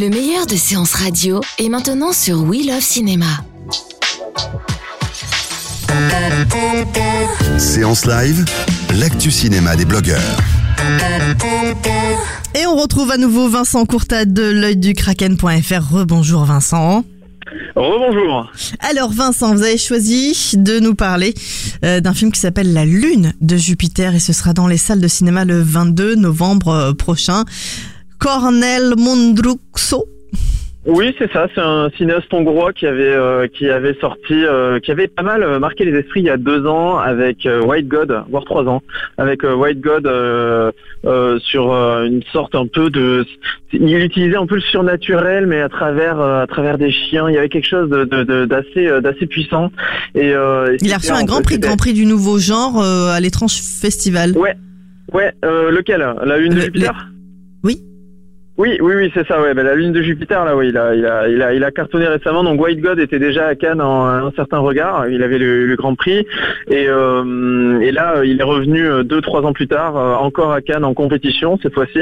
Le meilleur de séances radio est maintenant sur We Love Cinéma. Séance live, l'actu cinéma des blogueurs. Et on retrouve à nouveau Vincent Courtade de l'œil du kraken.fr. Rebonjour Vincent. Rebonjour. Alors Vincent, vous avez choisi de nous parler euh, d'un film qui s'appelle La Lune de Jupiter et ce sera dans les salles de cinéma le 22 novembre euh, prochain. Cornel Mondruxo. Oui, c'est ça. C'est un cinéaste hongrois qui avait euh, qui avait sorti, euh, qui avait pas mal euh, marqué les esprits il y a deux ans avec euh, White God, voire trois ans, avec White God sur une sorte un peu de, il utilisait un peu le surnaturel, mais à travers à travers des chiens. Il y avait quelque chose de de- de- d'assez d'assez puissant. Et Il a reçu un grand prix, grand prix du nouveau genre à l'étrange festival. Ouais, ouais. euh, lequel? La lune de Le- Jupiter? Oui. Oui, oui, oui, c'est ça. Ouais, bah, la lune de Jupiter, là, oui, il a, il a, il a, il a cartonné récemment. Donc White God était déjà à Cannes en un certain regard. Il avait le, le Grand Prix et, euh, et là, euh, il est revenu euh, deux, trois ans plus tard, encore à Cannes en compétition cette fois-ci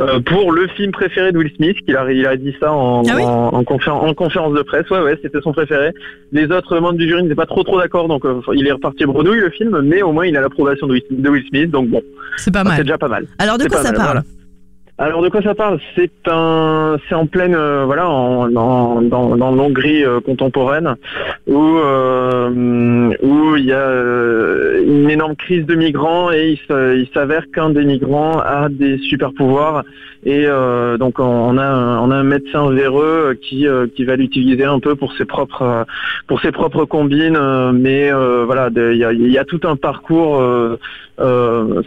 euh, pour le film préféré de Will Smith. Qu'il a, il a dit ça en, Ah oui en, en conféren- en conférence de presse. Ouais, ouais, c'était son préféré. Les autres membres du jury n'étaient pas trop, trop d'accord, donc euh, il est reparti bredouille le film, mais au moins il a l'approbation de Will, de Will Smith. Donc bon, C'est pas c'est mal. déjà pas mal. Alors de C'est quoi ça mal, parle voilà. Alors de quoi ça parle? C'est un, c'est en pleine, euh, voilà, dans, dans l'Hongrie euh, contemporaine où euh, où il y a une énorme crise de migrants et il, s'avère qu'un des migrants a des super pouvoirs et donc on, a un, on a un médecin véreux qui qui va l'utiliser un peu pour ses propres pour ses propres combines, mais voilà, il y a, tout un parcours.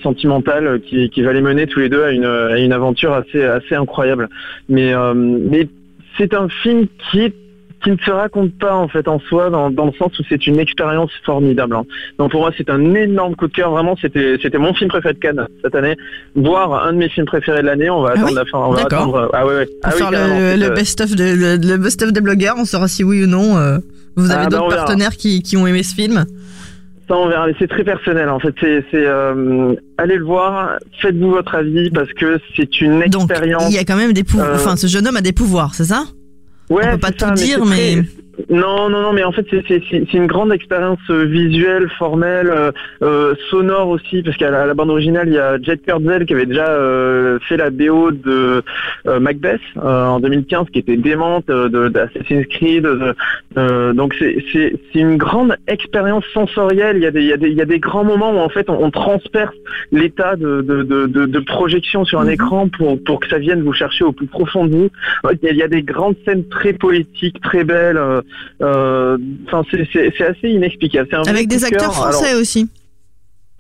sentimentale qui, qui va les mener tous les deux à une, à une aventure assez, assez incroyable. Mais, euh, mais c'est un film qui est qui ne se raconte pas en fait en soi dans, dans le sens où c'est une expérience formidable. hein. Donc pour moi c'est un énorme coup de cœur vraiment c'était c'était mon film préféré de Cannes cette année voire un de mes films préférés de l'année on va Ah attendre oui la fin on va attendre ah ouais, ouais. Pour ah oui, carrément, le, euh, best-of de, le, le best-of des blogueurs, on saura si oui ou non euh, vous avez Ah, d'autres verra. partenaires qui, qui ont aimé ce film? Ça, on verra. Mais C'est très personnel, en fait. C'est, euh, allez le voir, faites-vous votre avis parce que c'est une Donc expérience. il y a quand même des pouvoirs. Euh, Enfin, ce jeune homme a des pouvoirs, c'est ça? Ouais, on peut pas tout ça, dire, mais- Non, non, non, mais en fait, c'est, une grande expérience euh, visuelle, formelle, euh, euh, sonore aussi, parce qu'à la, bande originale, il y a Jet Kurtzel qui avait déjà euh, fait la BO de euh, Macbeth euh, en 2015, qui était démente, euh, de, d'Assassin's Creed. de- euh, donc, c'est, une grande expérience sensorielle. Il y, a des, il, y a des, il y a des grands moments où, en fait, on, on transperce l'état de, de, de, de, de projection sur un Mhm. écran pour, pour que ça vienne vous chercher au plus profond de vous. Ouais, Il y, a, il y a des grandes scènes très poétiques, très belles. Euh, Enfin, c'est- assez inexplicable. Avec des de acteurs français aussi.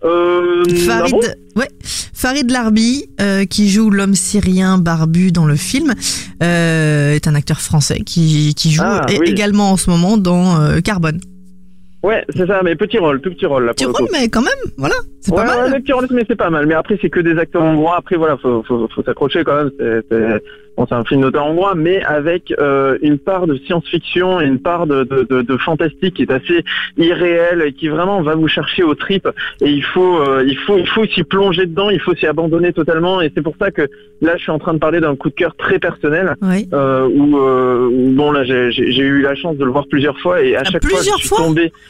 Euh, ah Farid, bon? ouais, Farid Larbi, euh, qui joue l'homme syrien barbu dans le film, euh, est un acteur français qui, qui joue Ah, oui. également en ce moment dans Carbone. Ouais, c'est ça, mais petit rôle, tout petit rôle là Petit rôle, mais quand même, voilà, c'est Ouais, pas mal. petit rôle, mais c'est pas mal. Mais après, c'est que des acteurs hongrois. Après, voilà, faut, faut, faut s'accrocher quand même. C'est, c'est, bon, c'est un film d'auteur hongrois, mais avec euh, une part de science-fiction et une part de, de, de, de fantastique qui est assez irréelle et qui vraiment va vous chercher aux tripes. Et il faut, euh, il faut, il faut s'y plonger dedans. Il faut s'y abandonner totalement. Et c'est pour ça que là, je suis en train de parler d'un coup de cœur très personnel. Oui. Euh, où, euh, où, bon là j'ai j'ai- j'ai eu la chance de le voir plusieurs fois et à Ah, chaque fois je suis fois tombé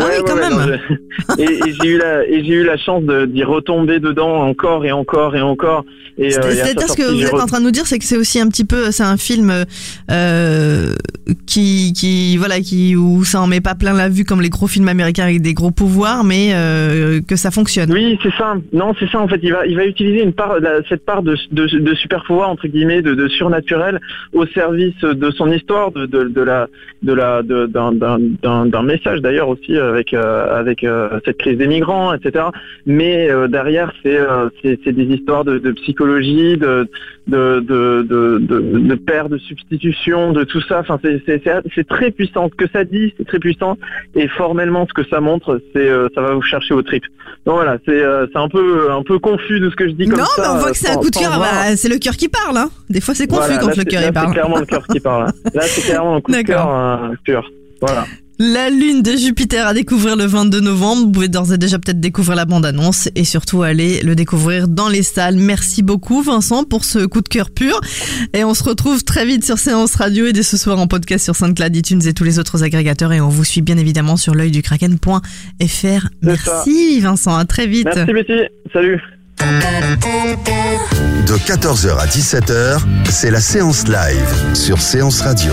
Ah oui, quand même. non, je- et et j'ai eu la et j'ai eu la chance de- d'y retomber dedans encore et encore et encore et, euh, C'est-à-dire ce que vous êtes re- en train de nous dire, c'est que c'est aussi un petit peu, c'est un film euh, qui, qui, voilà, qui où ça en met pas plein la vue comme les gros films américains avec des gros pouvoirs, mais euh, que ça fonctionne. Oui, c'est ça. Non, c'est ça en fait. Il va, il va utiliser une part, la- cette part de, de, de super pouvoir entre guillemets, de, de surnaturel, au service de son histoire, de, de, de la, de la, de- d'un, d'un, d'un, d'un message d'ailleurs aussi avec, euh, avec euh, cette crise des migrants, etc. Mais euh, derrière, c'est, c'est, des histoires de, de psychologie, de, de, de, de, de, de paire de substitution, de tout ça. Enfin, c'est, très puissant. Ce que ça dit, c'est très puissant. Et formellement, ce que ça montre, c'est, ça va vous chercher au trip. Donc voilà, c'est, c'est un peu, un peu confus de ce que je dis comme non, ça. mais on voit que c'est un coup de cœur. bah, c'est le cœur qui parle. Hein. Des fois, c'est confus Voilà, quand là, le cœur parle. C'est clairement le cœur qui parle. hein. Là, c'est clairement un coup de cœur. Voilà. La lune de Jupiter à découvrir le 22 novembre. Vous pouvez d'ores et déjà peut-être découvrir la bande-annonce et surtout aller le découvrir dans les salles. Merci beaucoup Vincent pour ce coup de cœur pur. Et on se retrouve très vite sur Séance Radio et dès ce soir en podcast sur SoundCloud, iTunes et tous les autres agrégateurs. Et on vous suit bien évidemment sur l'œil du kraken.fr. Merci Vincent, à très vite. Merci Betty, salut. De 14h à 17h, c'est la séance live sur Séance Radio.